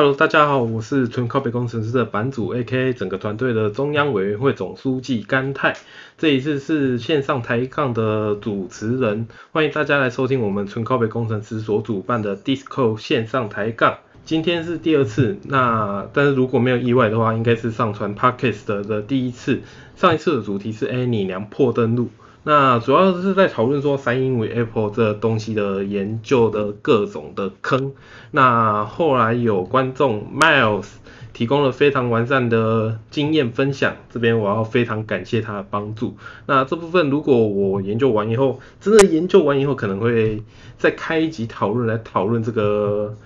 Hello，大家好，我是纯靠北工程师的版主，A.K.A 整个团队的中央委员会总书记甘泰。这一次是线上抬杠的主持人，欢迎大家来收听我们纯靠北工程师所主办的 Disco 线上抬杠。今天是第二次，那但是如果没有意外的话，应该是上传 Podcast 的第一次。上一次的主题是 Annie 娘破登录。那主要是在讨论说三英为 Apple 这东西的研究的各种的坑。那后来有观众 Miles 提供了非常完善的经验分享，这边我要非常感谢他的帮助。那这部分如果我研究完以后，真的研究完以后，可能会再开一集讨论来讨论这个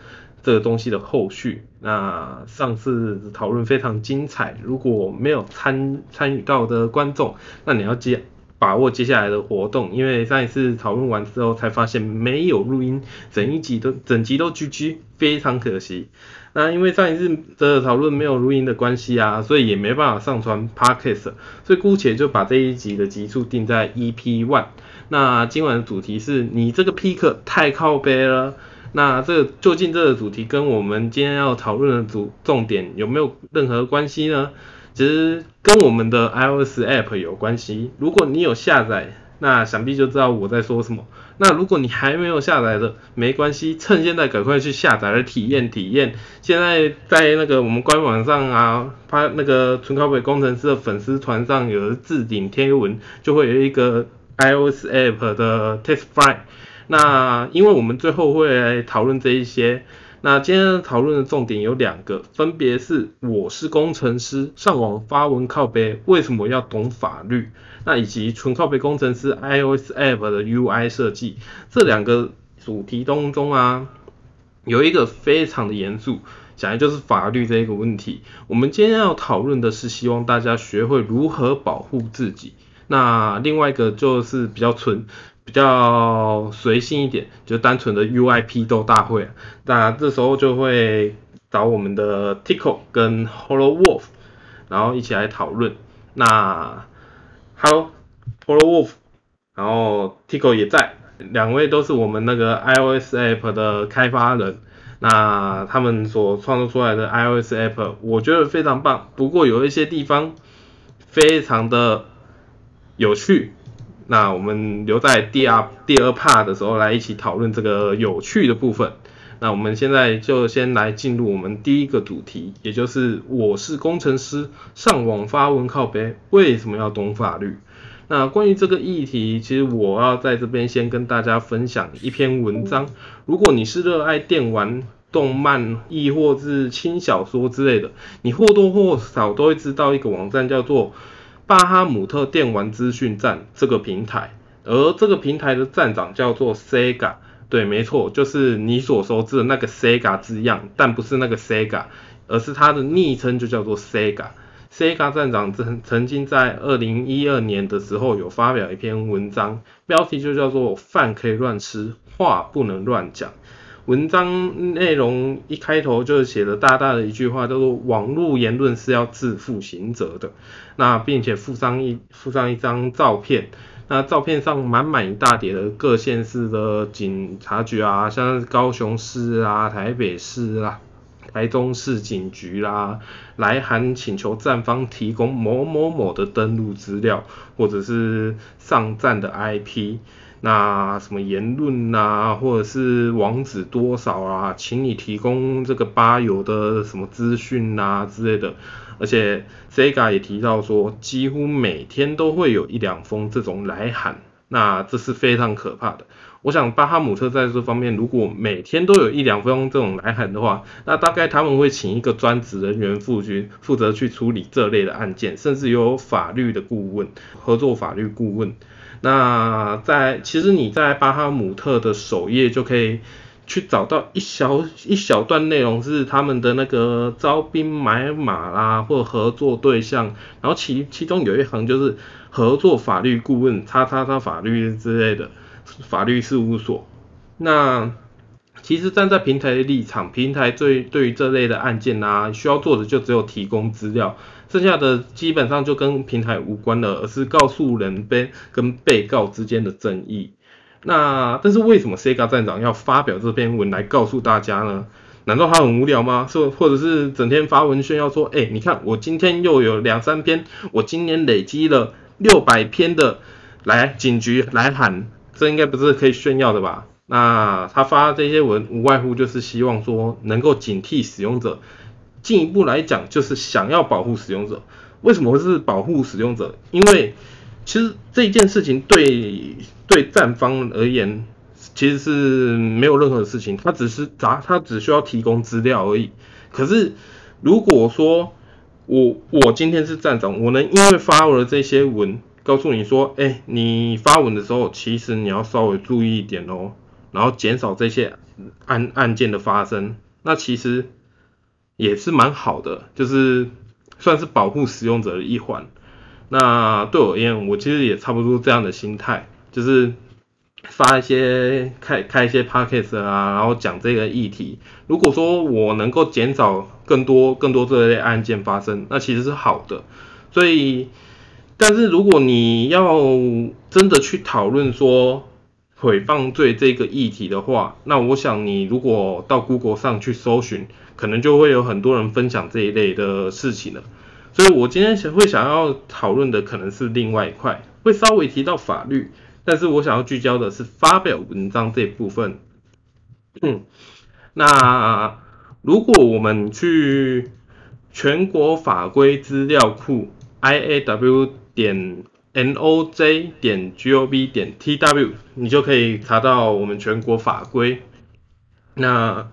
这个东西的后续。那上次讨论非常精彩，如果没有参参与到的观众，那你要接。把握接下来的活动，因为上一次讨论完之后才发现没有录音，整一集都整集都 GG，非常可惜。那因为上一次的讨论没有录音的关系啊，所以也没办法上传 Podcast，所以姑且就把这一集的集数定在 EP One。那今晚的主题是你这个 Pick 太靠背了。那这究竟这个主题跟我们今天要讨论的主重点有没有任何关系呢？其实跟我们的 iOS app 有关系。如果你有下载，那想必就知道我在说什么。那如果你还没有下载的，没关系，趁现在赶快去下载来体验体验。现在在那个我们官网上啊，发那个纯靠北工程师的粉丝团上有置顶贴文，就会有一个 iOS app 的 test file。那因为我们最后会来讨论这一些。那今天讨论的重点有两个，分别是我是工程师，上网发文靠背，为什么要懂法律？那以及纯靠背工程师 iOS app 的 UI 设计，这两个主题当中啊，有一个非常的严肃，讲的就是法律这一个问题。我们今天要讨论的是，希望大家学会如何保护自己。那另外一个就是比较纯。比较随性一点，就单纯的 UI 批斗大会，那这时候就会找我们的 Tico 跟 Hello Wolf，然后一起来讨论。那 Hello Hello Wolf，然后 Tico 也在，两位都是我们那个 iOS App 的开发人。那他们所创作出来的 iOS App，我觉得非常棒，不过有一些地方非常的有趣。那我们留在第二第二 part 的时候来一起讨论这个有趣的部分。那我们现在就先来进入我们第一个主题，也就是我是工程师，上网发文靠背，为什么要懂法律？那关于这个议题，其实我要在这边先跟大家分享一篇文章。如果你是热爱电玩、动漫，亦或是轻小说之类的，你或多或少都会知道一个网站叫做。巴哈姆特电玩资讯站这个平台，而这个平台的站长叫做 Sega，对，没错，就是你所熟知的那个 Sega 字样，但不是那个 Sega，而是他的昵称就叫做 Sega。Sega 站长曾曾经在二零一二年的时候有发表一篇文章，标题就叫做“饭可以乱吃，话不能乱讲”。文章内容一开头就写了大大的一句话，叫做“网络言论是要自负刑责的”。那并且附上一附上一张照片，那照片上满满一大叠的各县市的警察局啊，像高雄市啊、台北市啊、台中市警局啦，来函请求站方提供某某某的登录资料，或者是上站的 IP。那什么言论呐，或者是网址多少啊，请你提供这个吧友的什么资讯呐之类的。而且 Sega 也提到说，几乎每天都会有一两封这种来函，那这是非常可怕的。我想巴哈姆特在这方面，如果每天都有一两封这种来函的话，那大概他们会请一个专职人员负去负责去处理这类的案件，甚至有法律的顾问合作法律顾问。那在其实你在巴哈姆特的首页就可以去找到一小一小段内容，是他们的那个招兵买马啦，或合作对象，然后其其中有一行就是合作法律顾问，叉叉叉法律之类的法律事务所。那其实站在平台的立场，平台对对于这类的案件啊，需要做的就只有提供资料。剩下的基本上就跟平台无关了，而是告诉人被跟被告之间的争议。那但是为什么 Sega 站长要发表这篇文来告诉大家呢？难道他很无聊吗？是或者是整天发文炫耀说，哎，你看我今天又有两三篇，我今年累积了六百篇的来警局来喊，这应该不是可以炫耀的吧？那他发这些文，无外乎就是希望说能够警惕使用者，进一步来讲就是想要保护使用者。为什么会是保护使用者？因为其实这件事情对对站方而言。其实是没有任何事情，他只是答，他只需要提供资料而已。可是如果说我我今天是站长，我能因为发了这些文，告诉你说，哎，你发文的时候，其实你要稍微注意一点哦，然后减少这些案案件的发生，那其实也是蛮好的，就是算是保护使用者的一环。那对我而言，我其实也差不多这样的心态，就是。发一些开开一些 podcast 啊，然后讲这个议题。如果说我能够减少更多更多这类案件发生，那其实是好的。所以，但是如果你要真的去讨论说诽谤罪这个议题的话，那我想你如果到 Google 上去搜寻，可能就会有很多人分享这一类的事情了。所以我今天想会想要讨论的可能是另外一块，会稍微提到法律。但是我想要聚焦的是发表文章这部分。嗯，那如果我们去全国法规资料库 i a w 点 n o j 点 g o v 点 t w，你就可以查到我们全国法规。那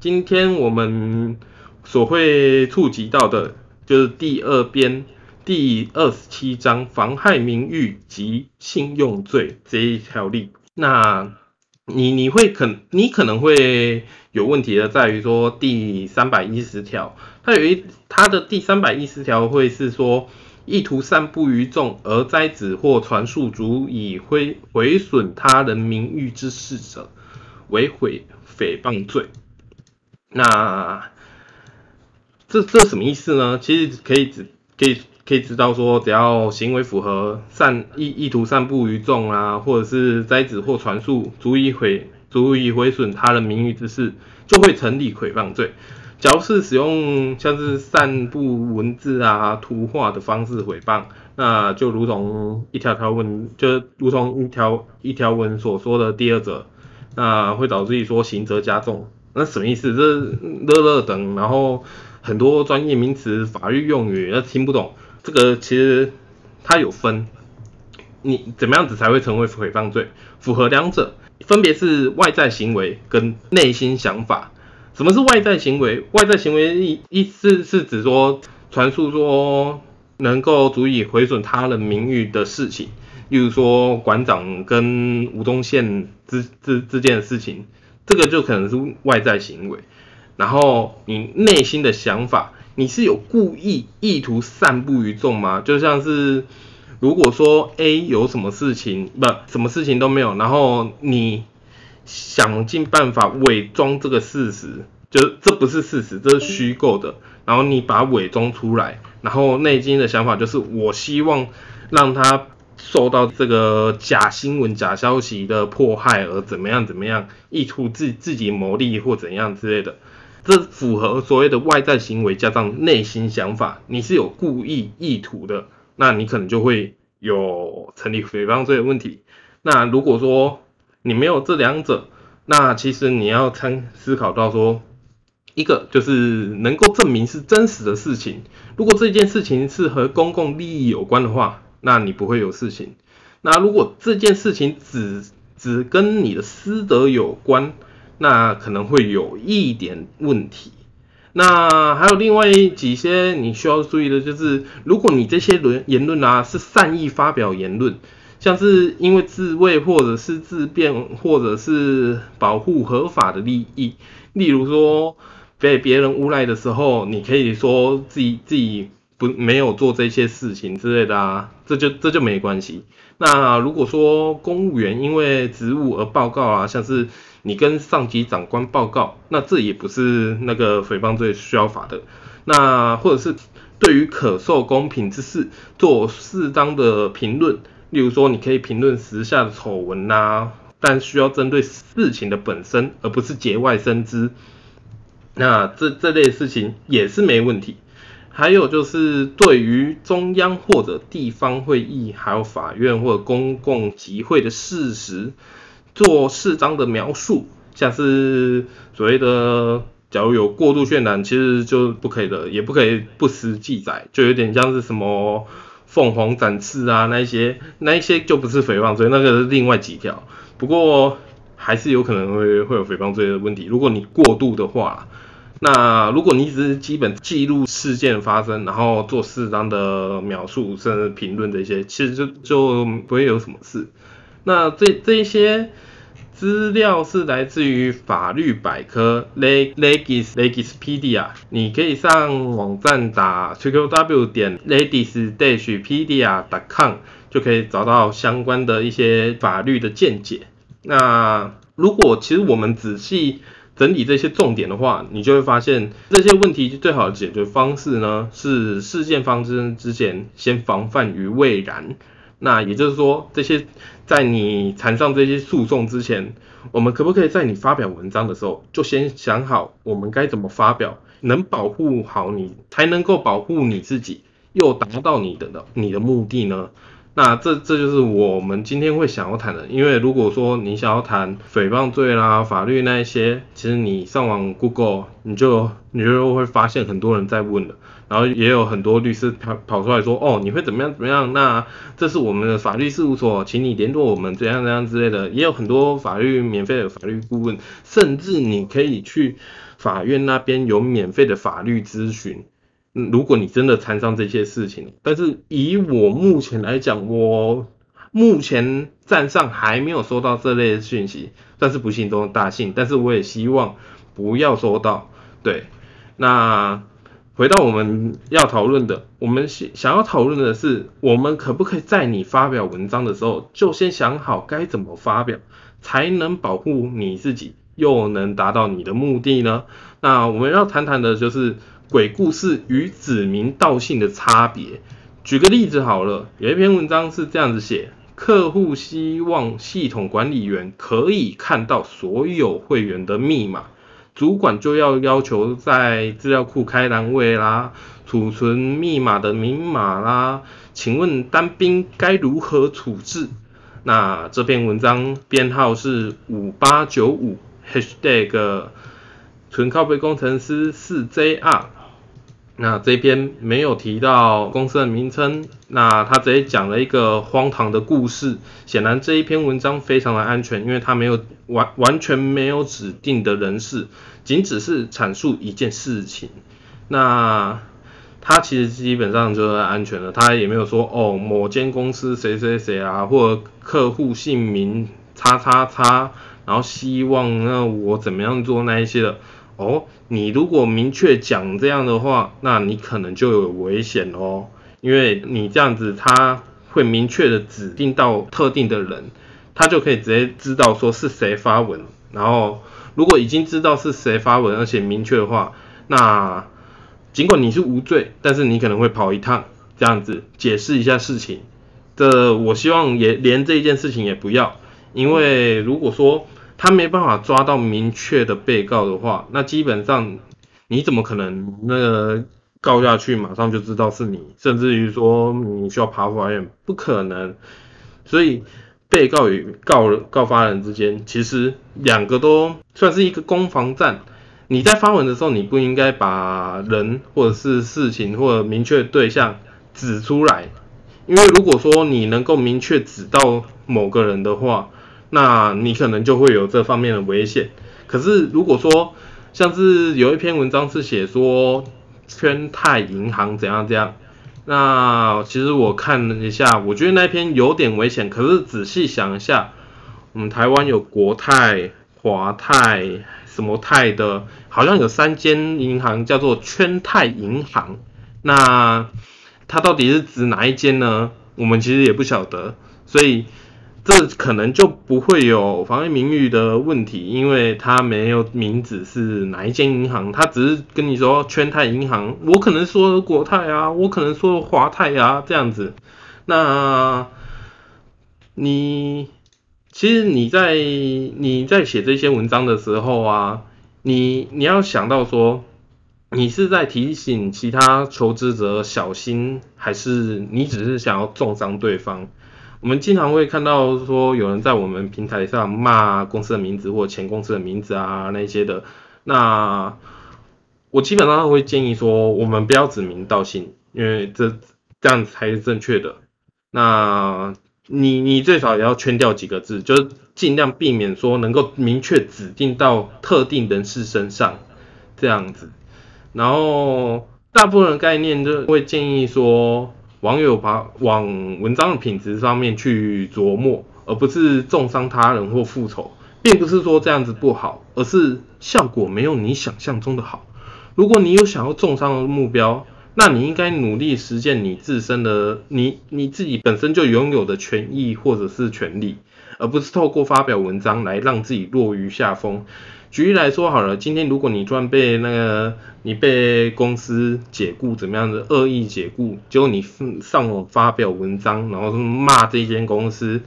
今天我们所会触及到的就是第二编。第二十七章妨害名誉及信用罪这一条例，那你你会可你可能会有问题的，在于说第三百一十条，它有一它的第三百一十条会是说，意图散布于众而栽子或传述足以毁毁损他人名誉之事者，为毁诽谤罪。那这这什么意思呢？其实可以指可以。可以知道说，只要行为符合散意意图散布于众啊，或者是摘指或传述足以毁足以毁损他人名誉之事，就会成立诽谤罪。假如是使用像是散布文字啊、图画的方式诽谤，那就如同一条条文，就如同一条一条文所说的第二者，那会导致于说刑责加重。那什么意思？这乐乐等，然后很多专业名词、法律用语，那听不懂。这个其实它有分，你怎么样子才会成为诽谤罪？符合两者，分别是外在行为跟内心想法。什么是外在行为？外在行为意意思是指说传述说能够足以毁损他人名誉的事情，例如说馆长跟吴宗宪之之之间的事情，这个就可能是外在行为。然后你内心的想法。你是有故意意图散布于众吗？就像是如果说 A 有什么事情，不，什么事情都没有，然后你想尽办法伪装这个事实，就这不是事实，这是虚构的，然后你把伪装出来，然后内心的想法就是我希望让他受到这个假新闻、假消息的迫害而怎么样怎么样，意图自自己牟利或怎样之类的。这符合所谓的外在行为加上内心想法，你是有故意意图的，那你可能就会有成立诽谤罪的问题。那如果说你没有这两者，那其实你要参思考到说，一个就是能够证明是真实的事情。如果这件事情是和公共利益有关的话，那你不会有事情。那如果这件事情只只跟你的私德有关，那可能会有一点问题。那还有另外几些你需要注意的，就是如果你这些论言论啊是善意发表言论，像是因为自卫或者是自辩或者是保护合法的利益，例如说被别人诬赖的时候，你可以说自己自己不没有做这些事情之类的啊，这就这就没关系。那如果说公务员因为职务而报告啊，像是你跟上级长官报告，那这也不是那个诽谤罪需要法的。那或者是对于可受公平之事做适当的评论，例如说你可以评论时下的丑闻呐，但需要针对事情的本身，而不是节外生枝。那这这类事情也是没问题。还有就是对于中央或者地方会议，还有法院或者公共集会的事实做适当的描述，像是所谓的假如有过度渲染，其实就不可以的，也不可以不实记载，就有点像是什么凤凰展翅啊那一些，那一些就不是诽谤罪，那个是另外几条。不过还是有可能会会有诽谤罪的问题，如果你过度的话。那如果你只是基本记录事件发生，然后做适当的描述甚至评论这些，其实就就不会有什么事。那这这一些资料是来自于法律百科 Legis Legispedia，你可以上网站打 www 点 legis dashpedia dot com 就可以找到相关的一些法律的见解。那如果其实我们仔细。整理这些重点的话，你就会发现这些问题最好的解决方式呢，是事件发生之前先防范于未然。那也就是说，这些在你缠上这些诉讼之前，我们可不可以在你发表文章的时候，就先想好我们该怎么发表，能保护好你，才能够保护你自己，又达到你的的你的目的呢？那这这就是我们今天会想要谈的，因为如果说你想要谈诽谤罪啦、法律那一些，其实你上网 Google，你就你就会发现很多人在问了，然后也有很多律师跑跑出来说，哦，你会怎么样怎么样？那这是我们的法律事务所，请你联络我们怎样怎样之类的，也有很多法律免费的法律顾问，甚至你可以去法院那边有免费的法律咨询。如果你真的掺上这些事情，但是以我目前来讲，我目前站上还没有收到这类讯息，算是不幸中的大幸。但是我也希望不要收到。对，那回到我们要讨论的，我们想想要讨论的是，我们可不可以在你发表文章的时候，就先想好该怎么发表，才能保护你自己，又能达到你的目的呢？那我们要谈谈的就是。鬼故事与指名道姓的差别。举个例子好了，有一篇文章是这样子写：客户希望系统管理员可以看到所有会员的密码，主管就要要求在资料库开栏位啦，储存密码的明码啦。请问单兵该如何处置？那这篇文章编号是五八九五 #hashtag 纯靠背工程师四 JR。那这篇没有提到公司的名称，那他直接讲了一个荒唐的故事。显然这一篇文章非常的安全，因为他没有完完全没有指定的人士，仅只是阐述一件事情。那他其实基本上就是安全的，他也没有说哦某间公司谁谁谁啊，或客户姓名叉叉叉，然后希望那我怎么样做那一些的。哦，你如果明确讲这样的话，那你可能就有危险哦，因为你这样子他会明确的指定到特定的人，他就可以直接知道说是谁发文，然后如果已经知道是谁发文，而且明确的话，那尽管你是无罪，但是你可能会跑一趟这样子解释一下事情，这我希望也连这一件事情也不要，因为如果说。他没办法抓到明确的被告的话，那基本上你怎么可能那个告下去马上就知道是你，甚至于说你需要爬法院，不可能。所以被告与告告发人之间，其实两个都算是一个攻防战。你在发文的时候，你不应该把人或者是事情或者明确对象指出来，因为如果说你能够明确指到某个人的话，那你可能就会有这方面的危险。可是如果说像是有一篇文章是写说圈泰银行怎样怎样，那其实我看了一下，我觉得那篇有点危险。可是仔细想一下，我们台湾有国泰、华泰什么泰的，好像有三间银行叫做圈泰银行。那它到底是指哪一间呢？我们其实也不晓得，所以。这可能就不会有妨碍名誉的问题，因为他没有名字是哪一间银行，他只是跟你说圈泰银行，我可能说国泰啊，我可能说华泰啊这样子。那你其实你在你在写这些文章的时候啊，你你要想到说，你是在提醒其他求职者小心，还是你只是想要重伤对方？我们经常会看到说，有人在我们平台上骂公司的名字或前公司的名字啊那些的。那我基本上会建议说，我们不要指名道姓，因为这这样才是正确的。那你你最少也要圈掉几个字，就是尽量避免说能够明确指定到特定人士身上这样子。然后大部分概念就会建议说，网友把往文章的品质上面去琢磨，而不是重伤他人或复仇，并不是说这样子不好，而是效果没有你想象中的好。如果你有想要重伤的目标，那你应该努力实现你自身的你你自己本身就拥有的权益或者是权利，而不是透过发表文章来让自己落于下风。举例来说好了，今天如果你突然被那个你被公司解雇怎么样的恶意解雇，结果你上网发表文章，然后骂这间公司，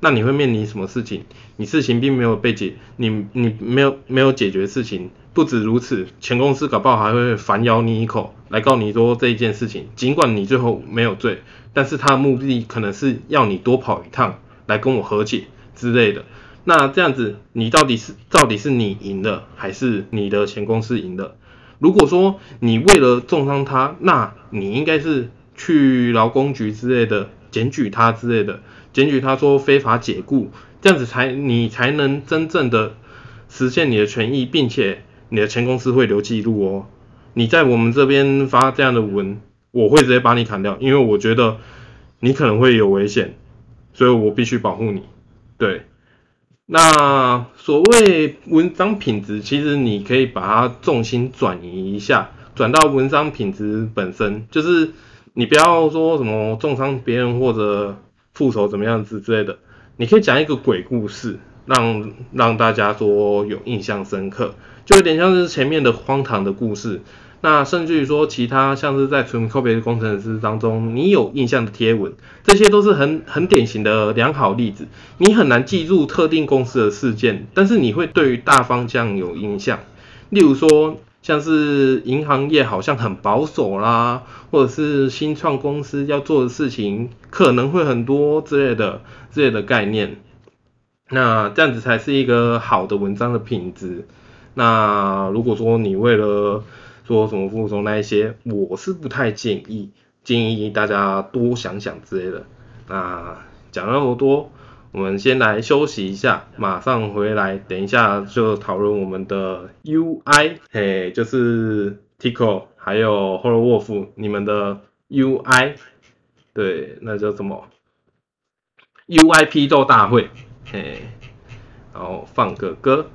那你会面临什么事情？你事情并没有被解，你你没有没有解决事情。不止如此，前公司搞不好还会反咬你一口，来告你说这一件事情。尽管你最后没有罪，但是他的目的可能是要你多跑一趟，来跟我和解之类的。那这样子，你到底是到底是你赢了，还是你的前公司赢了？如果说你为了重伤他，那你应该是去劳工局之类的检举他之类的，检举他说非法解雇，这样子才你才能真正的实现你的权益，并且。你的前公司会留记录哦，你在我们这边发这样的文，我会直接把你砍掉，因为我觉得你可能会有危险，所以我必须保护你。对，那所谓文章品质，其实你可以把它重心转移一下，转到文章品质本身，就是你不要说什么重伤别人或者复仇怎么样子之类的，你可以讲一个鬼故事，让让大家说有印象深刻。就有点像是前面的荒唐的故事，那甚至于说其他像是在纯 copy 的工程师当中，你有印象的贴文，这些都是很很典型的良好例子。你很难记住特定公司的事件，但是你会对于大方向有印象。例如说，像是银行业好像很保守啦，或者是新创公司要做的事情可能会很多之类的之类的概念。那这样子才是一个好的文章的品质。那如果说你为了说什么复仇那一些，我是不太建议，建议大家多想想之类的。那讲那么多，我们先来休息一下，马上回来，等一下就讨论我们的 UI，嘿，就是 Tico 还有 h o l l o Wolf 你们的 UI，对，那叫什么？UI 批斗大会，嘿，然后放个歌。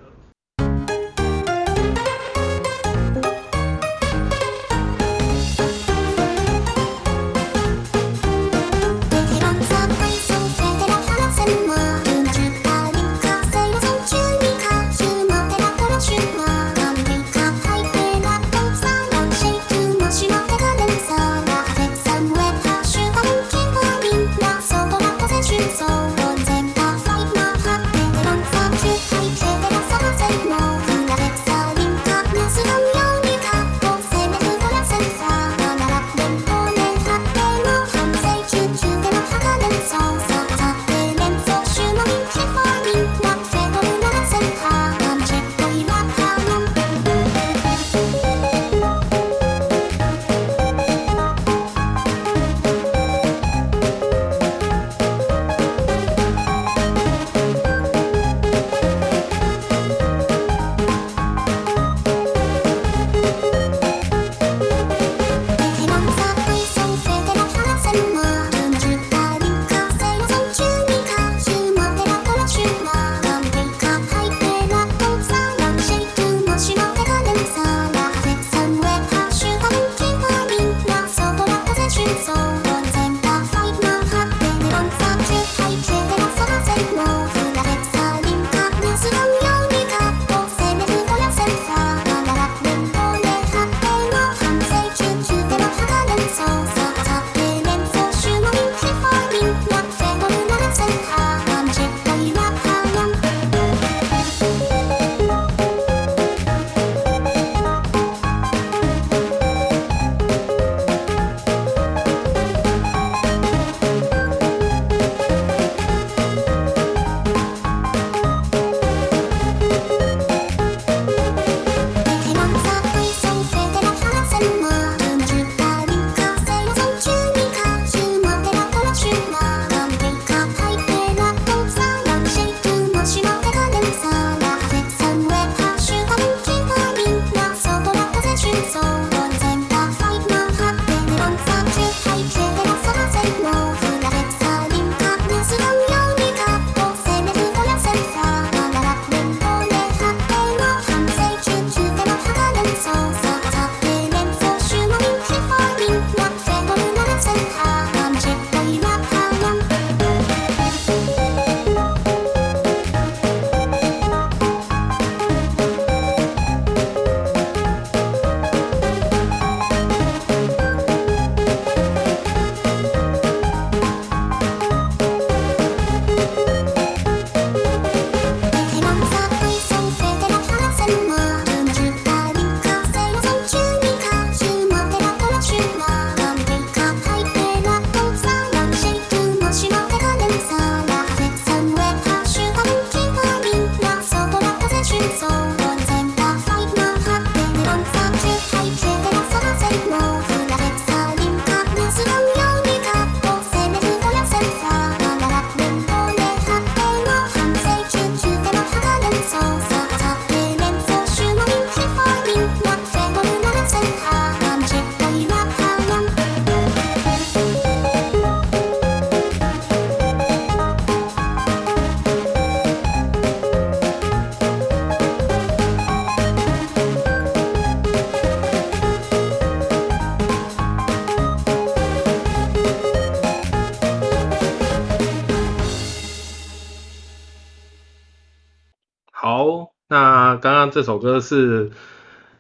这首歌是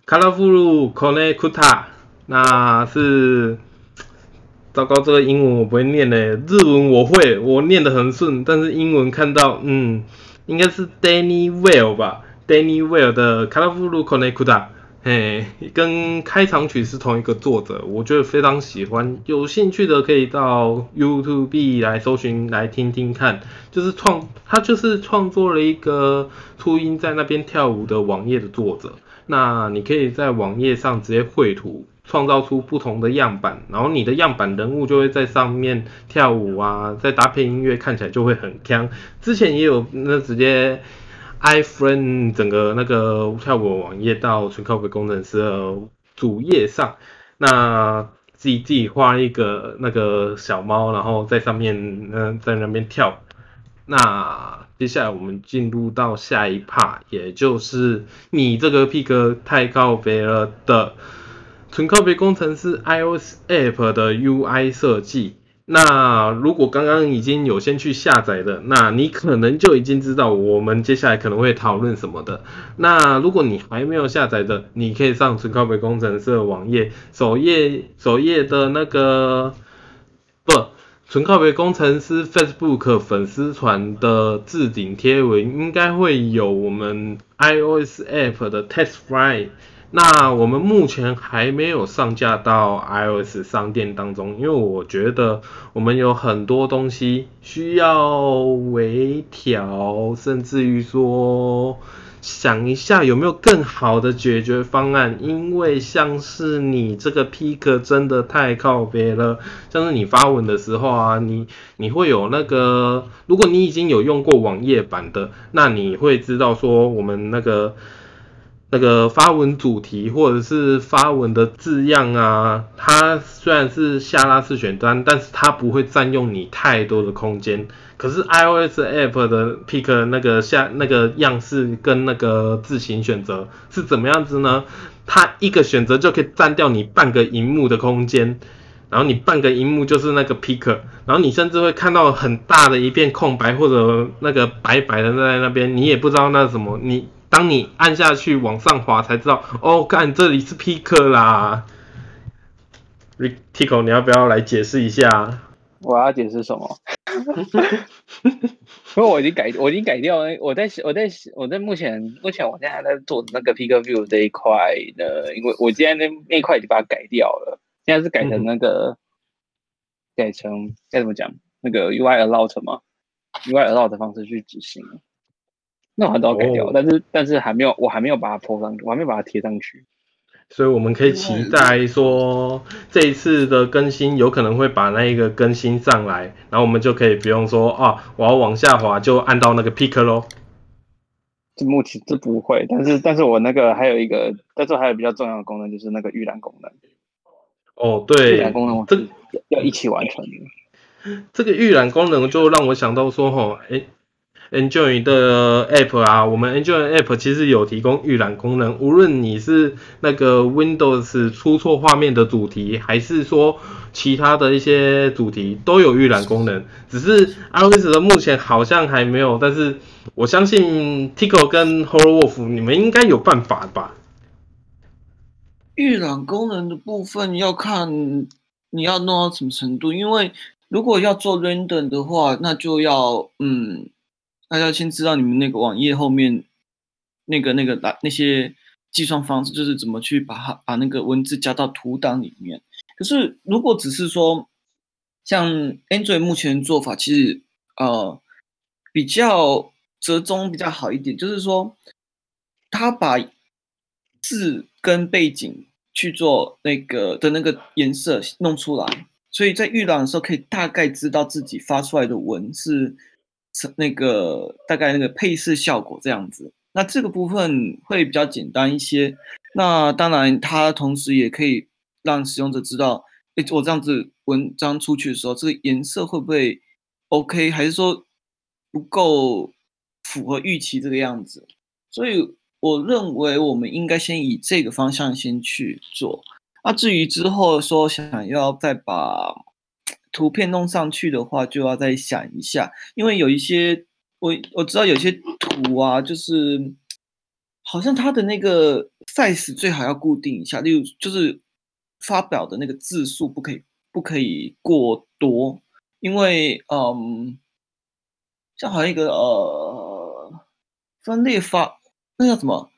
Colorful Kone Kuta，那是糟糕，这个英文我不会念嘞，日文我会，我念的很顺，但是英文看到，嗯，应该是 Danny Well 吧，Danny Well 的 Colorful Kone Kuta。嘿，跟开场曲是同一个作者，我觉得非常喜欢。有兴趣的可以到 YouTube 来搜寻来听听看。就是创，他就是创作了一个初音在那边跳舞的网页的作者。那你可以在网页上直接绘图，创造出不同的样板，然后你的样板人物就会在上面跳舞啊，再搭配音乐，看起来就会很香。之前也有那直接。iFriend 整个那个跳舞网页到纯靠谱工程师的主页上，那自己自己画一个那个小猫，然后在上面嗯在那边跳。那接下来我们进入到下一 part，也就是你这个 pick 太靠北了的纯靠别工程师 iOS app 的 UI 设计。那如果刚刚已经有先去下载的，那你可能就已经知道我们接下来可能会讨论什么的。那如果你还没有下载的，你可以上纯靠北工程师的网页首页，首页的那个不纯靠北工程师 Facebook 粉丝团的置顶贴文，应该会有我们 iOS App 的 Test File。那我们目前还没有上架到 iOS 商店当中，因为我觉得我们有很多东西需要微调，甚至于说想一下有没有更好的解决方案。因为像是你这个 Pick 真的太靠边了，像是你发文的时候啊，你你会有那个，如果你已经有用过网页版的，那你会知道说我们那个。那个发文主题或者是发文的字样啊，它虽然是下拉式选单，但是它不会占用你太多的空间。可是 iOS app 的 pick 那个下那个样式跟那个字形选择是怎么样子呢？它一个选择就可以占掉你半个荧幕的空间，然后你半个荧幕就是那个 pick，然后你甚至会看到很大的一片空白或者那个白白的在那边，你也不知道那是什么你。当你按下去往上滑，才知道哦，看这里是 pick 啦。Tico，你要不要来解释一下？我要解释什么？因为我已经改，我已经改掉了。我在，我在，我在目前，目前我现在在做那个 pick view 这一块的，因为我今天那那块已经把它改掉了，现在是改成那个，改成该怎么讲？那个 UI allowed 吗？UI allowed 的方式去执行。那我都要改掉，但是但是还没有，我还没有把它铺上，我还没有把它贴上去。所以我们可以期待说，这一次的更新有可能会把那一个更新上来，然后我们就可以不用说啊，我要往下滑就按到那个 pick 咯。这目前这不会，但是但是我那个还有一个，但是还有比较重要的功能就是那个预览功能。哦，对，预览功能这要一起完成。这个预览功能就让我想到说，哈，哎。Enjoy 的 App 啊，我们 Enjoy App 其实有提供预览功能，无论你是那个 Windows 出错画面的主题，还是说其他的一些主题，都有预览功能。只是 iOS 的目前好像还没有，但是我相信 Tico 跟 Horror Wolf 你们应该有办法吧？预览功能的部分要看你要弄到什么程度，因为如果要做 Render 的话，那就要嗯。大家先知道你们那个网页后面那个那个那那些计算方式，就是怎么去把它把那个文字加到图档里面。可是如果只是说像 Android 目前做法，其实呃比较折中比较好一点，就是说它把字跟背景去做那个的那个颜色弄出来，所以在预览的时候可以大概知道自己发出来的文是。那个大概那个配饰效果这样子，那这个部分会比较简单一些。那当然，它同时也可以让使用者知道，哎，我这样子文章出去的时候，这个颜色会不会 OK，还是说不够符合预期这个样子？所以我认为我们应该先以这个方向先去做。那至于之后说想要再把图片弄上去的话，就要再想一下，因为有一些我我知道有些图啊，就是好像它的那个 size 最好要固定一下，例如就是发表的那个字数不可以不可以过多，因为嗯，像好像一个呃分裂发那叫什么？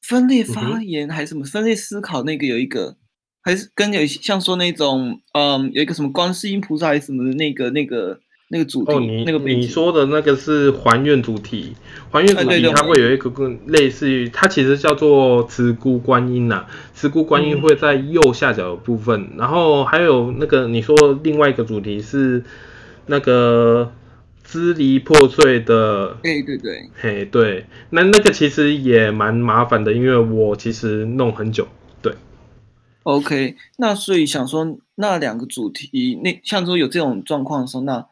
分裂发言还是什么？分裂思考那个有一个。还是跟有像说那种，嗯，有一个什么观世音菩萨还是什么的那个、那个、那个主题，哦，你那个你说的那个是还愿主题，还愿主题它会有一个更类似于，它其实叫做慈姑观音呐，慈姑观音会在右下角的部分，然后还有那个你说另外一个主题是那个支离破碎的，哎，对对，嘿，对，那那个其实也蛮麻烦的，因为我其实弄很久。OK，那所以想说，那两个主题，那像说有这种状况的时候，那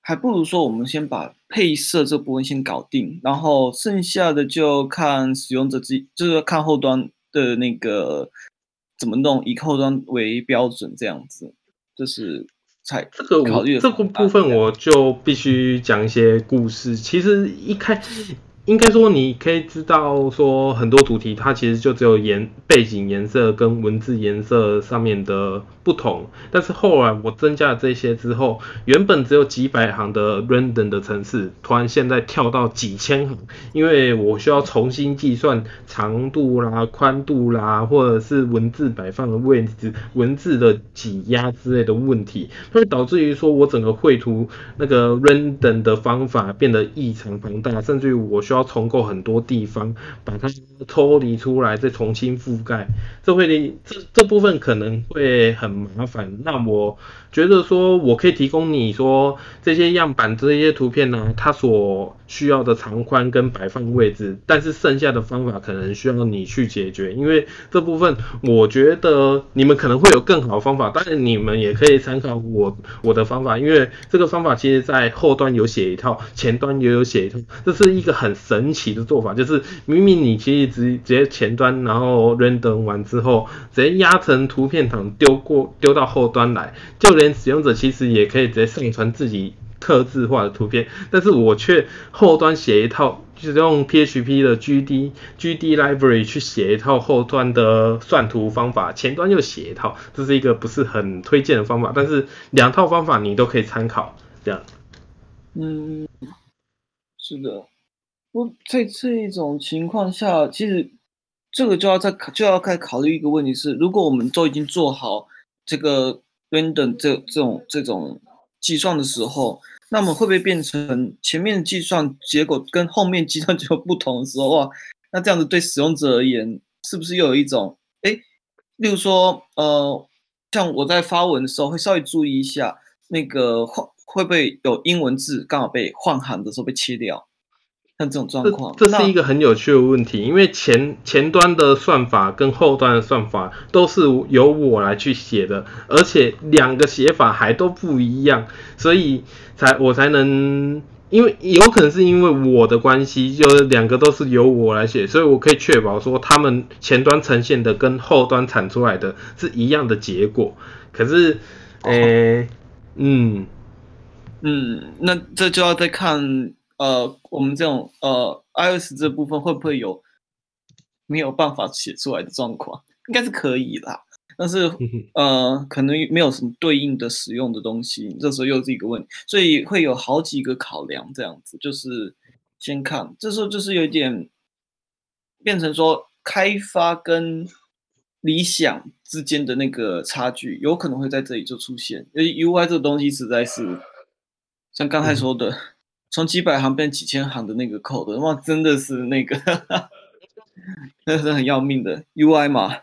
还不如说我们先把配色这部分先搞定，然后剩下的就看使用者自己，就是看后端的那个怎么弄，以后端为标准这样子，就是才这个考虑这个部分我就必须讲一些故事。其实一开。应该说，你可以知道说很多主题，它其实就只有颜背景颜色跟文字颜色上面的不同。但是后来我增加了这些之后，原本只有几百行的 random 的程式，突然现在跳到几千行，因为我需要重新计算长度啦、宽度啦，或者是文字摆放的位置、文字的挤压之类的问题，会导致于说我整个绘图那个 random 的方法变得异常庞大，甚至于我需要。要重构很多地方，把它抽离出来，再重新覆盖，这会这这部分可能会很麻烦。那我觉得说，我可以提供你说这些样板这些图片呢，它所需要的长宽跟摆放位置，但是剩下的方法可能需要你去解决，因为这部分我觉得你们可能会有更好的方法，当然你们也可以参考我我的方法，因为这个方法其实在后端有写一套，前端也有写一套，这是一个很。神奇的做法就是，明明你其实直直接前端，然后 render 完之后，直接压成图片档丢过丢到后端来，就连使用者其实也可以直接上传自己刻字化的图片，但是我却后端写一套，就是用 PHP 的 GD GD library 去写一套后端的算图方法，前端又写一套，这是一个不是很推荐的方法，但是两套方法你都可以参考，这样。嗯，是的。我在这一种情况下，其实这个就要在就要再考虑一个问题是：如果我们都已经做好这个 render 这这种这种计算的时候，那么会不会变成前面计算结果跟后面计算结果不同的时候啊？那这样子对使用者而言，是不是又有一种哎，例如说呃，像我在发文的时候会稍微注意一下那个会会不会有英文字刚好被换行的时候被切掉？像这种状况，这是一个很有趣的问题，因为前前端的算法跟后端的算法都是由我来去写的，而且两个写法还都不一样，所以才我才能，因为有可能是因为我的关系，就是两个都是由我来写，所以我可以确保说他们前端呈现的跟后端产出来的是一样的结果。可是，诶，嗯嗯，那这就要再看。呃，我们这种呃，iOS 这部分会不会有没有办法写出来的状况？应该是可以啦，但是呃，可能没有什么对应的使用的东西，这时候又是一个问题，所以会有好几个考量，这样子就是先看，这时候就是有点变成说开发跟理想之间的那个差距，有可能会在这里就出现，因为 UI 这个东西实在是像刚才说的。从几百行变几千行的那个 code，哇，真的是那个，那是很要命的 UI 嘛。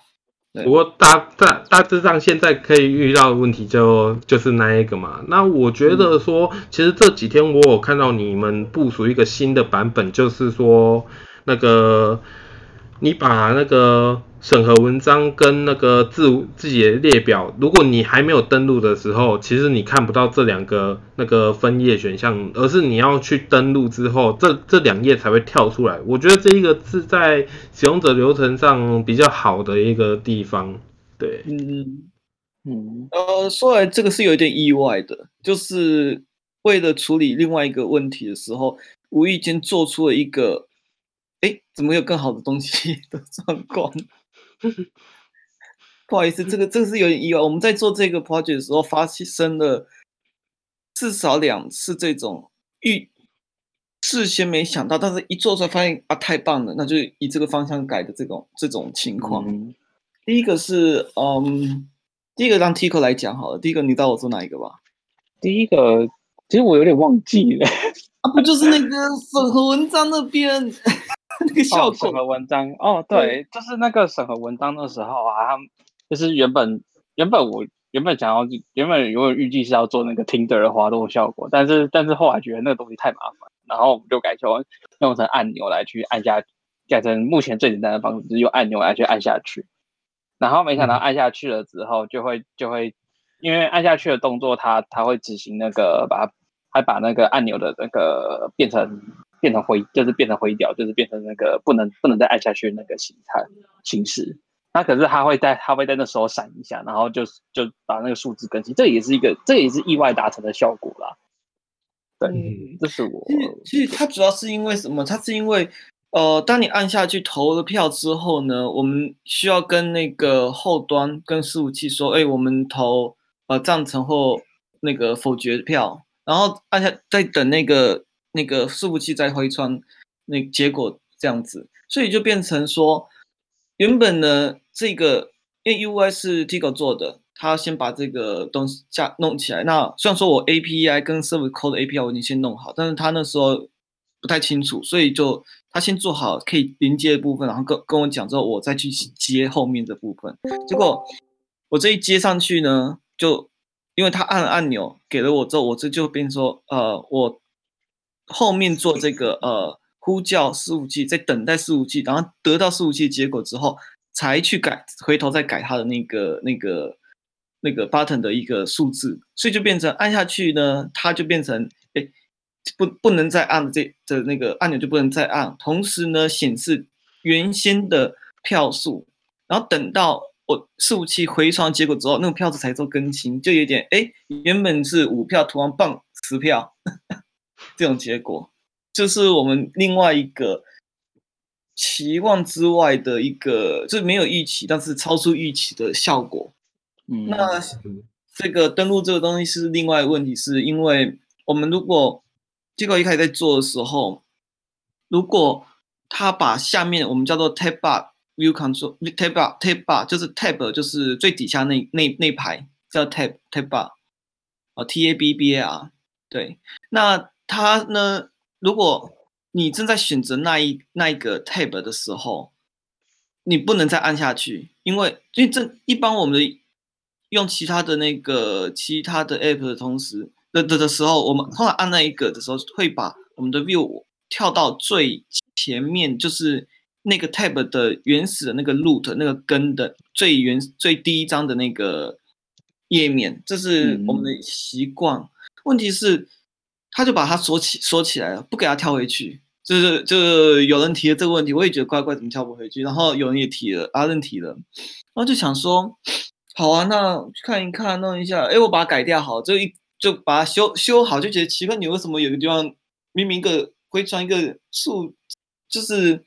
不过大大大致上现在可以遇到的问题就就是那一个嘛。那我觉得说，其实这几天我有看到你们部署一个新的版本，就是说那个你把那个。审核文章跟那个自自己的列表，如果你还没有登录的时候，其实你看不到这两个那个分页选项，而是你要去登录之后，这这两页才会跳出来。我觉得这一个是在使用者流程上比较好的一个地方。对，嗯嗯呃，说来这个是有点意外的，就是为了处理另外一个问题的时候，无意间做出了一个，哎，怎么有更好的东西 的状况？不好意思，这个这个是有点意外。我们在做这个 project 的时候，发生了至少两次这种预事先没想到，但是一做出来发现啊，太棒了，那就以这个方向改的这种这种情况。第一个是，嗯，第一个让 Tico 来讲好了。第一个，你知道我做哪一个吧？第一个，其实我有点忘记了。啊，不就是那个审核文章那边 那个效果？审核文章哦，对，就是那个审核文章的时候啊，他就是原本原本我原本想要原本原本预计是要做那个 Tinder 的滑动效果，但是但是后来觉得那个东西太麻烦，然后我们就改成用成按钮来去按下，改成目前最简单的方式，就是用按钮来去按下去。然后没想到按下去了之后，就会就会，因为按下去的动作，它它会执行那个把还把那个按钮的那个变成变成灰，就是变成灰掉，就是变成那个不能不能再按下去那个形态形式。那可是它会在它会在那时候闪一下，然后就就把那个数字更新。这也是一个这也是意外达成的效果啦。对，这是我。其实其实它主要是因为什么？它是因为。呃，当你按下去投了票之后呢，我们需要跟那个后端跟伺服器说，哎，我们投呃赞成或那个否决票，然后按下再等那个那个伺服器再回传那结果这样子，所以就变成说，原本呢这个因为 UI 是 Tigo 做的，他先把这个东西架弄起来。那虽然说我 API 跟 Server Code API 我已经先弄好，但是他那时候不太清楚，所以就。他先做好可以连接的部分，然后跟跟我讲之后，我再去接后面的部分。结果我这一接上去呢，就因为他按了按钮给了我之后，我这就变说，呃，我后面做这个呃呼叫伺服器，在等待伺服器，然后得到伺服器结果之后，才去改，回头再改它的那个那个那个 button 的一个数字，所以就变成按下去呢，它就变成哎。不不能再按这的那个按钮就不能再按，同时呢显示原先的票数，然后等到我伺服器回传结果之后，那个票数才做更新，就有点哎，原本是五票，突然棒十票，这种结果，就是我们另外一个期望之外的一个，就是没有预期，但是超出预期的效果。嗯，那这个登录这个东西是另外问题，是因为我们如果结果一开始在做的时候，如果他把下面我们叫做 tab bar view control tab bar tab bar 就是 tab 就是最底下那那那排叫 tab tab bar 哦 t a b b a r 对，那他呢？如果你正在选择那一那一个 tab 的时候，你不能再按下去，因为因为这一般我们的用其他的那个其他的 app 的同时。的的的时候，我们通常按那一个的时候，会把我们的 view 跳到最前面，就是那个 tab 的原始的那个 root 那个根的最原最第一张的那个页面，这是我们的习惯。问题是，他就把它锁起锁起来了，不给他跳回去。就是就是有人提了这个问题，我也觉得怪怪，怎么跳不回去？然后有人也提了，阿任提了，然后就想说，好啊，那看一看，弄一下，哎，我把它改掉，好，这一。就把它修修好，就觉得奇怪，你为什么有个地方明明个会穿一个数，就是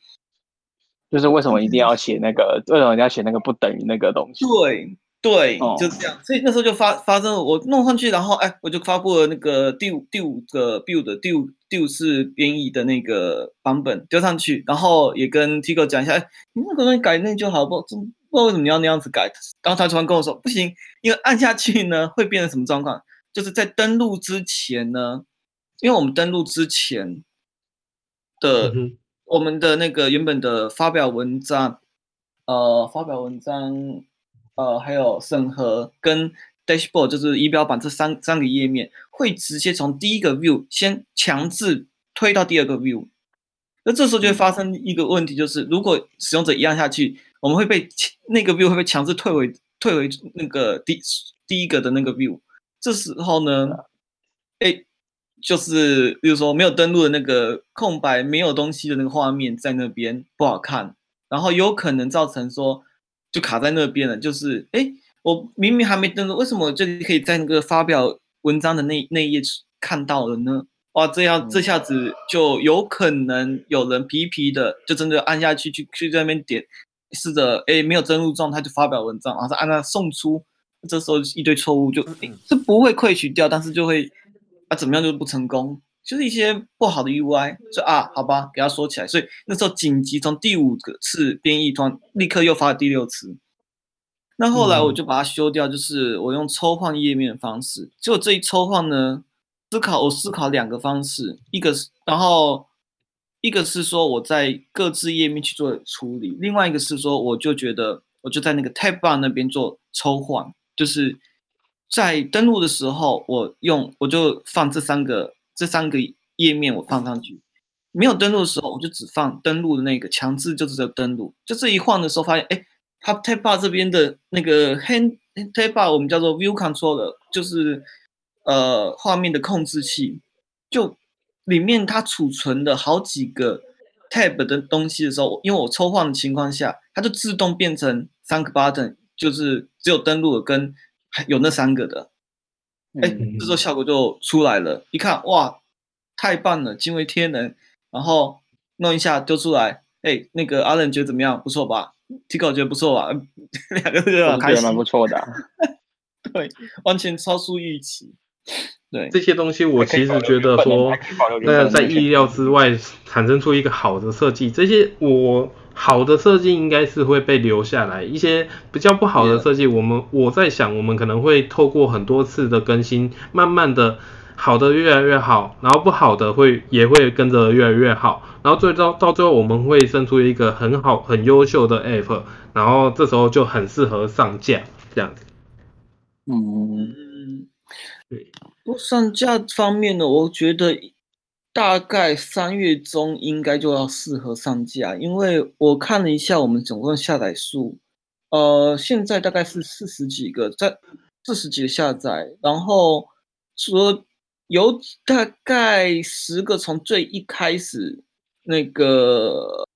就是为什么一定要写那个？为什么一定要写那个不等于那个东西？对对，就这样。所以那时候就发发生了，我弄上去，然后哎，我就发布了那个第五第五个 build 第五第五次编译的那个版本丢上去，然后也跟 Tigo 讲一下，哎，你那个东西改那就好，不不知道为什么你要那样子改。然后他突然跟我说，不行，因为按下去呢会变成什么状况？就是在登录之前呢，因为我们登录之前的我们的那个原本的发表文章，呃，发表文章，呃，还有审核跟 dashboard，就是仪表板这三三个页面，会直接从第一个 view 先强制推到第二个 view。那这时候就会发生一个问题，就是如果使用者一按下去，我们会被那个 view 会被强制退回退回那个第第一个的那个 view。这时候呢，哎，就是比如说没有登录的那个空白、没有东西的那个画面在那边不好看，然后有可能造成说就卡在那边了。就是哎，我明明还没登录，为什么这里可以在那个发表文章的那那一页看到了呢？哇，这样这下子就有可能有人皮皮的就真的按下去去去在那边点，试着哎没有登录状态就发表文章，然后再按那送出，这时候一堆错误就是不会溃取掉，但是就会啊怎么样就不成功。就是一些不好的 UI，说啊，好吧，给它锁起来。所以那时候紧急从第五个次编译端立刻又发了第六次。那后来我就把它修掉，就是我用抽换页面的方式。结果这一抽换呢，思考我思考两个方式，一个是然后一个是说我在各自页面去做处理，另外一个是说我就觉得我就在那个 Tab Bar 那边做抽换，就是在登录的时候我用我就放这三个。这三个页面我放上去，没有登录的时候，我就只放登录的那个，强制就只有登录。就这一晃的时候，发现哎，它 Tab b a 这边的那个 Hand Tab b a 我们叫做 View Controller，就是呃画面的控制器，就里面它储存的好几个 Tab 的东西的时候，因为我抽换的情况下，它就自动变成三个 button，就是只有登录跟有那三个的。哎，这时候效果就出来了，一看哇，太棒了，惊为天人。然后弄一下丢出来，哎，那个阿伦觉得怎么样？不错吧？Tico 觉得不错吧？两个都很开心，蛮不错的。对，完全超出预期。对这些东西，我其实觉得说，那在意料之外，产生出一个好的设计。这些我。好的设计应该是会被留下来，一些比较不好的设计，我们我在想，我们可能会透过很多次的更新，慢慢的好的越来越好，然后不好的会也会跟着越来越好，然后最终到最后我们会生出一个很好很优秀的 app，然后这时候就很适合上架这样子。嗯，对，不上架方面呢，我觉得。大概三月中应该就要适合上架，因为我看了一下我们总共下载数，呃，现在大概是四十几个，在四十几个下载，然后说有大概十个从最一开始那个，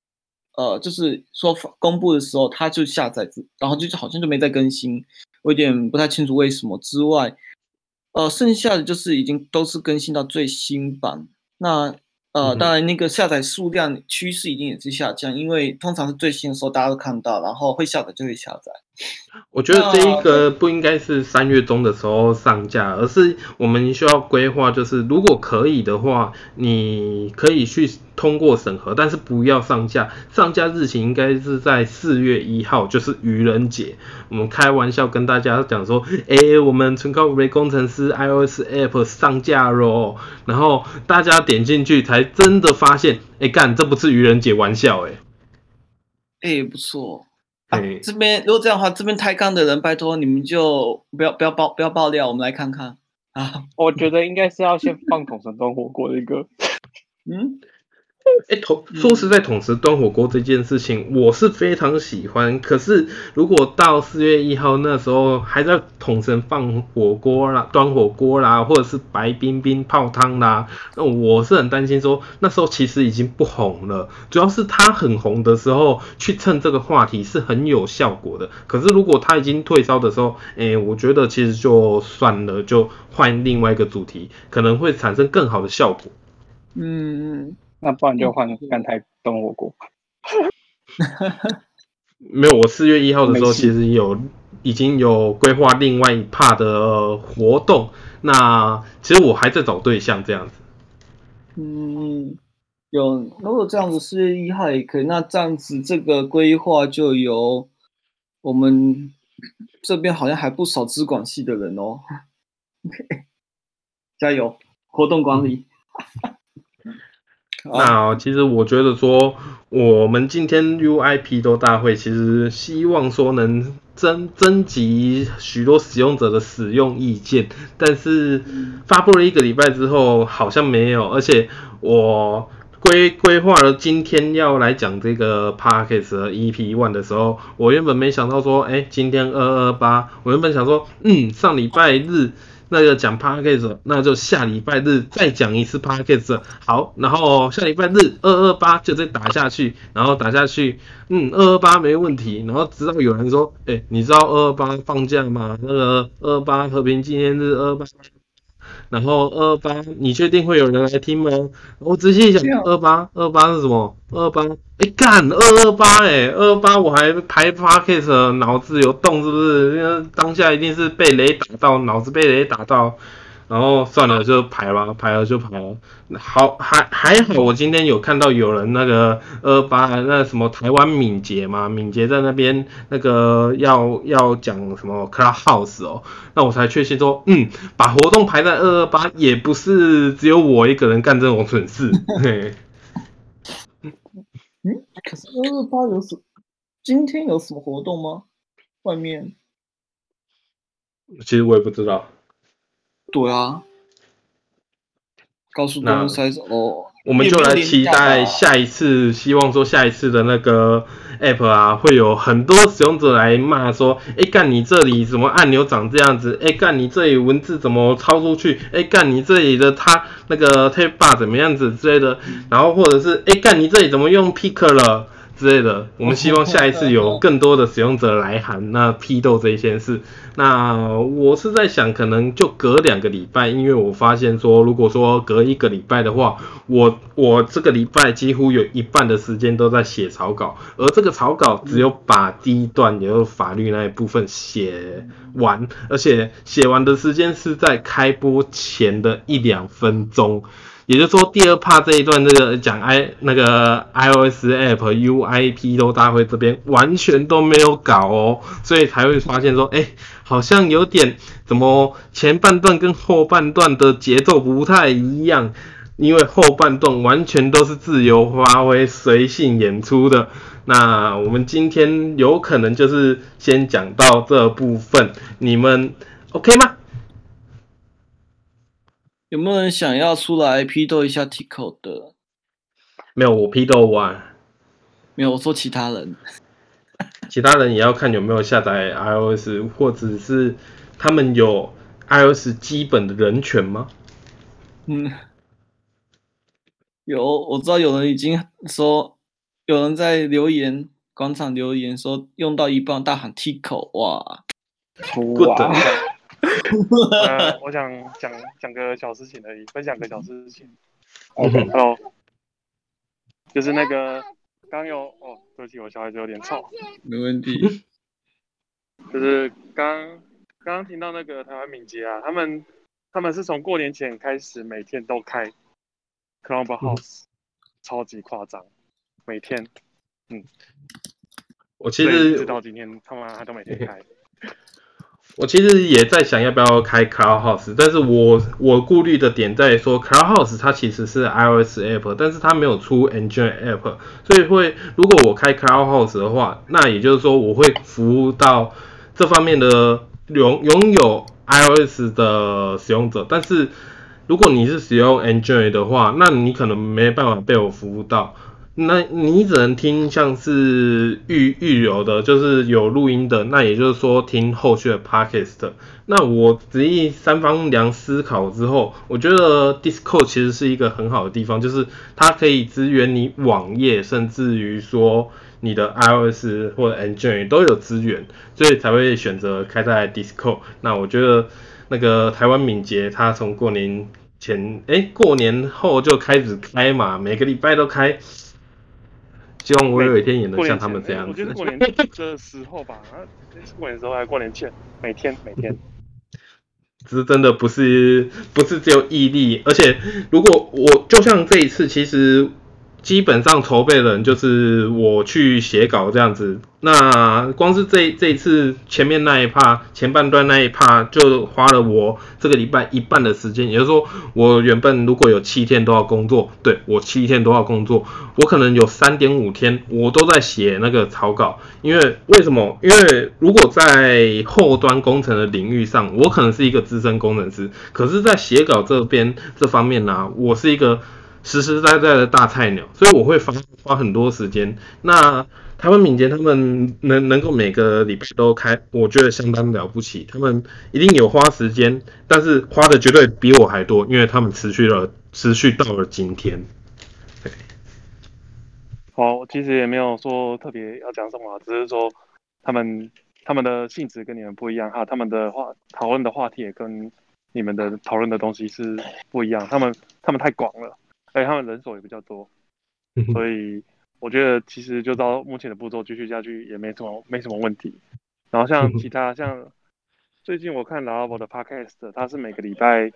呃，就是说公布的时候他就下载，然后就好像就没再更新，我有点不太清楚为什么。之外，呃，剩下的就是已经都是更新到最新版。那呃，当然那个下载数量趋势一定也是下降，因为通常是最新的时候大家都看到，然后会下载就会下载。我觉得这一个不应该是三月中的时候上架，而是我们需要规划，就是如果可以的话，你可以去通过审核，但是不要上架。上架日期应该是在四月一号，就是愚人节。我们开玩笑跟大家讲说，哎，我们纯靠微工程师 iOS app 上架喽，然后大家点进去才真的发现，哎，干，这不是愚人节玩笑，哎，哎，不错。这边如果这样的话，这边抬杠的人，拜托你们就不要不要爆不要爆料，我们来看看啊。我觉得应该是要先放桶神端火锅的一个，嗯。哎，统说实在，统时端火锅这件事情，我是非常喜欢。可是，如果到四月一号那时候还在统神放火锅啦、端火锅啦，或者是白冰冰泡汤啦，那我是很担心说，那时候其实已经不红了。主要是他很红的时候，去蹭这个话题是很有效果的。可是，如果他已经退烧的时候，哎，我觉得其实就算了，就换另外一个主题，可能会产生更好的效果。嗯。那不然就换干台东火锅。没有，我四月一号的时候其实有已经有规划另外一 part 的活动。那其实我还在找对象这样子。嗯，有，如果这样子四月一号也可以。那这样子这个规划就由我们这边好像还不少资管系的人哦。加油，活动管理。那其实我觉得说，我们今天 UIP 都大会，其实希望说能征征集许多使用者的使用意见，但是发布了一个礼拜之后，好像没有。而且我规规划了今天要来讲这个 Parkes EP One 的时候，我原本没想到说，哎，今天二二八，我原本想说，嗯，上礼拜日。那个讲 p a c k a g e 那就下礼拜日再讲一次 p a c k a g e 好，然后下礼拜日二二八就再打下去，然后打下去，嗯，二二八没问题，然后直到有人说，哎，你知道二二八放假吗？那个二二八和平纪念日二二八，然后二二八，你确定会有人来听吗？我仔细一想二八二八是什么？二八，哎干二二八哎，二二八我还排 podcast，脑子有洞是不是？因为当下一定是被雷打到，脑子被雷打到。然后算了，就排吧，排了就排了。好，还还好，我今天有看到有人那个二八那什么台湾敏捷嘛，敏捷在那边那个要要讲什么 Clubhouse 哦，那我才确信说，嗯，把活动排在二二八也不是只有我一个人干这种蠢事。嘿，可是二二八有什？今天有什么活动吗？外面？其实我也不知道。对啊，高速公那路塞车哦。我们就来期待下一次，希望说下一次的那个 app 啊，会有很多使用者来骂说，哎干你这里怎么按钮长这样子？哎干你这里文字怎么抄出去？哎干你这里的它那个 tab bar 怎么样子之类的，然后或者是哎干你这里怎么用 pick 了之类的。我们希望下一次有更多的使用者来函 那批斗这一件事。那我是在想，可能就隔两个礼拜，因为我发现说，如果说隔一个礼拜的话，我我这个礼拜几乎有一半的时间都在写草稿，而这个草稿只有把第一段，也就是法律那一部分写完，而且写完的时间是在开播前的一两分钟。也就是说，第二 part 这一段这个讲 i 那个 iOS app UIP 都大会这边完全都没有搞哦，所以才会发现说，哎，好像有点怎么前半段跟后半段的节奏不太一样，因为后半段完全都是自由发挥、随性演出的。那我们今天有可能就是先讲到这部分，你们 OK 吗？有没有人想要出来批斗一下 Tico 的？没有，我批斗完。没有，我说其他人。其他人也要看有没有下载 iOS，或者是他们有 iOS 基本的人权吗？嗯，有，我知道有人已经说，有人在留言广场留言说用到一半大喊 Tico，哇，Good 哇，呃，我想讲讲个小事情而已，分享个小事情。嗯哼 Hello，就是那个刚有哦，对不起，我小孩子有点吵。没问题。就是刚刚刚听到那个台湾敏捷啊，他们他们是从过年前开始每天都开 Clubhouse，、超级夸张，每天，嗯我其所以一实直到今天他们还都每天开。我其实也在想要不要开 Clubhouse，但是我我顾虑的点在于说 Clubhouse 它其实是 iOS app，但是它没有出 Android app，所以会如果我开 Clubhouse 的话，那也就是说我会服务到这方面的拥拥有 iOS 的使用者，但是如果你是使用 Android 的话，那你可能没办法被我服务到。那你只能听像是预预留的，就是有录音的，那也就是说听后续的 podcast。那我仔细三方量思考之后，我觉得 Discord 其实是一个很好的地方，就是它可以支援你网页，甚至于说你的 iOS 或者 Android 都有资源，所以才会选择开在 Discord。那我觉得那个台湾敏捷，它从过年前，哎，过年后就开始开嘛，每个礼拜都开。希望我有一天也能像他们这样子我觉得。过年的时候吧，过年的时候还过年前，每天每天。只是真的不是不是只有毅力，而且如果我就像这一次，其实基本上筹备的人就是我去写稿这样子。那光是这这一次前面那一趴前半段那一趴，就花了我这个礼拜一半的时间。也就是说，我原本如果有七天都要工作，对我七天都要工作，我可能有三点五天我都在写那个草稿。因为为什么？因为如果在后端工程的领域上，我可能是一个资深工程师，可是，在写稿这边这方面呢、我是一个实实在在的大菜鸟，所以我会花花很多时间。那台湾敏捷他们能能够每个礼拜都开，我觉得相当了不起。他们一定有花时间，但是花的绝对比我还多，因为他们持续了持续到了今天。对好，其实也没有说特别要讲什么，只是说他们他们的性质跟你们不一样哈，他们的话讨论的话题也跟你们的讨论的东西是不一样，他们他们太广了，而且他们人手也比较多，所以我觉得其实就照目前的步骤继续下去也没什么没什么问题。然后像其他像最近我看 Lavo 的 Podcast，他是每个礼拜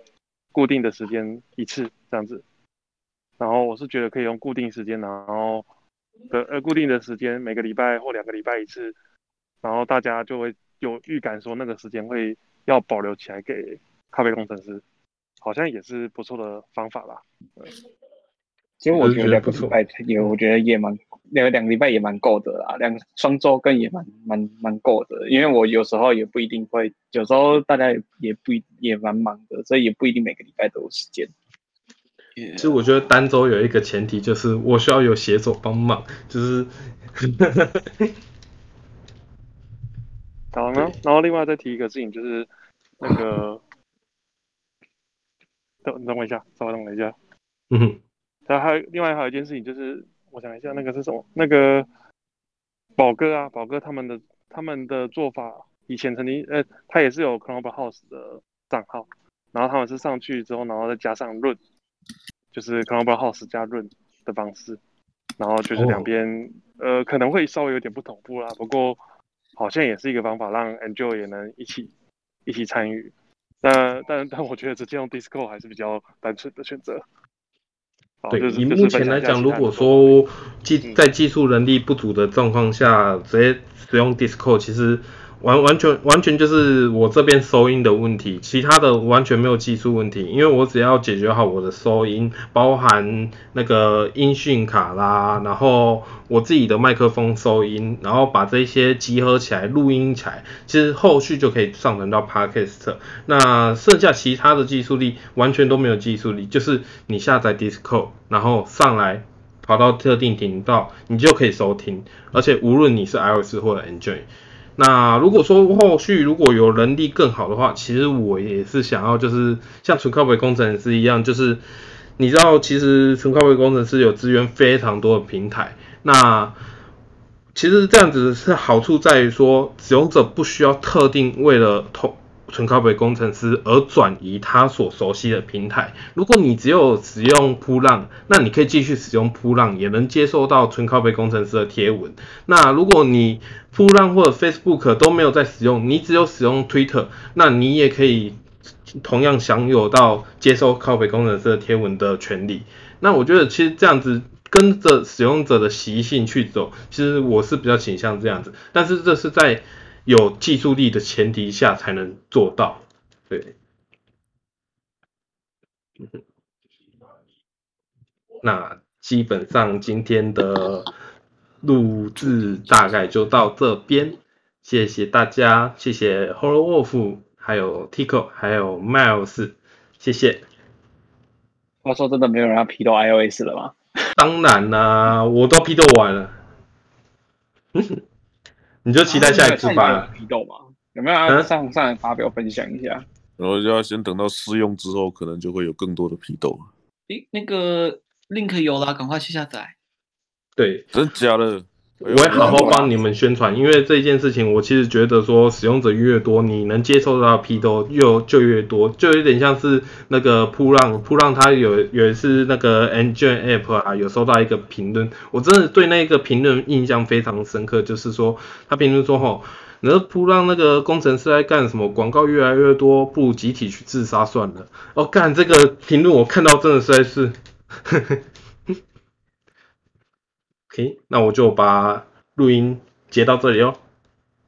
固定的时间一次这样子，然后我是觉得可以用固定时间，然后的呃固定的时间每个礼拜或两个礼拜一次，然后大家就会有预感说那个时间会要保留起来给咖啡工程师，好像也是不错的方法吧。其实我觉得两个礼拜也，我觉得也蛮两两个礼拜也蛮够的啦，两双周更也蛮蛮蛮够的。因为我有时候也不一定会，有时候大家也不也蛮忙的，所以也不一定每个礼拜都有时间。其实我觉得单周有一个前提就是我需要有写手帮忙，就是好呢。然后另外再提一个事情就是那个，等等我一下，稍微等我一下。嗯哼。然后还有另外还有一件事情，就是我想一下，那个是什么？那个宝哥啊，宝哥他们的他们的做法，以前曾经呃，他也是有 Clubhouse 的账号，然后他们是上去之后，然后再加上论，就是 Clubhouse 加论的方式，然后就是两边呃可能会稍微有点不同步啦，不过好像也是一个方法，让 Angel 也能一起一起参与。但但但我觉得直接用 Discord 还是比较单纯的选择。对，以目前来讲，如果说技在技术能力不足的状况下，直接使用 Discord，其实完完全完全就是我这边收音的问题，其他的完全没有技术问题，因为我只要解决好我的收音，包含那个音讯卡啦，然后我自己的麦克风收音，然后把这些集合起来录音起来，其实后续就可以上传到 Podcast。那剩下其他的技术力完全都没有技术力，就是你下载 Discord，然后上来跑到特定频道，你就可以收听，而且无论你是 iOS 或者 Android。那如果说后续如果有能力更好的话，其实我也是想要就是像纯靠北工程师一样，就是你知道其实纯靠北工程师有资源非常多的平台，那其实这样子是好处在于说使用者不需要特定为了投。纯靠北工程师而转移他所熟悉的平台。如果你只有使用扑浪，那你可以继续使用扑浪，也能接受到纯靠北工程师的贴文。那如果你扑浪或者 Facebook 都没有在使用，你只有使用 Twitter，那你也可以同样享有到接收靠北工程师的贴文的权利。那我觉得其实这样子跟着使用者的习性去走，其实我是比较倾向这样子。但是这是在有技术力的前提下才能做到，对。那基本上今天的录制大概就到这边，谢谢大家，谢谢 Hello Wolf，还有 Tico，还有 Miles，谢谢。话说真的没有人要批斗 iOS 了吗？当然啦，我都批斗完了。你就期待下一次吧。批斗嘛，有没有上上来发表分享一下？然后就要先等到试用之后，可能就会有更多的批斗。诶，那个 link 有了，赶快去下载。对，真假的？我会好好帮你们宣传，因为这件事情，我其实觉得说使用者越多，你能接受到批斗又就越多，就有点像是那个扑浪，扑浪它有有一次那个 Android App 啊，有收到一个评论，我真的对那个评论印象非常深刻，就是说他评论说吼，那扑浪那个工程师在干什么？广告越来越多，不如集体去自杀算了。哦，干这个评论我看到真的实在是。OK，那我就把录音截到这里哦。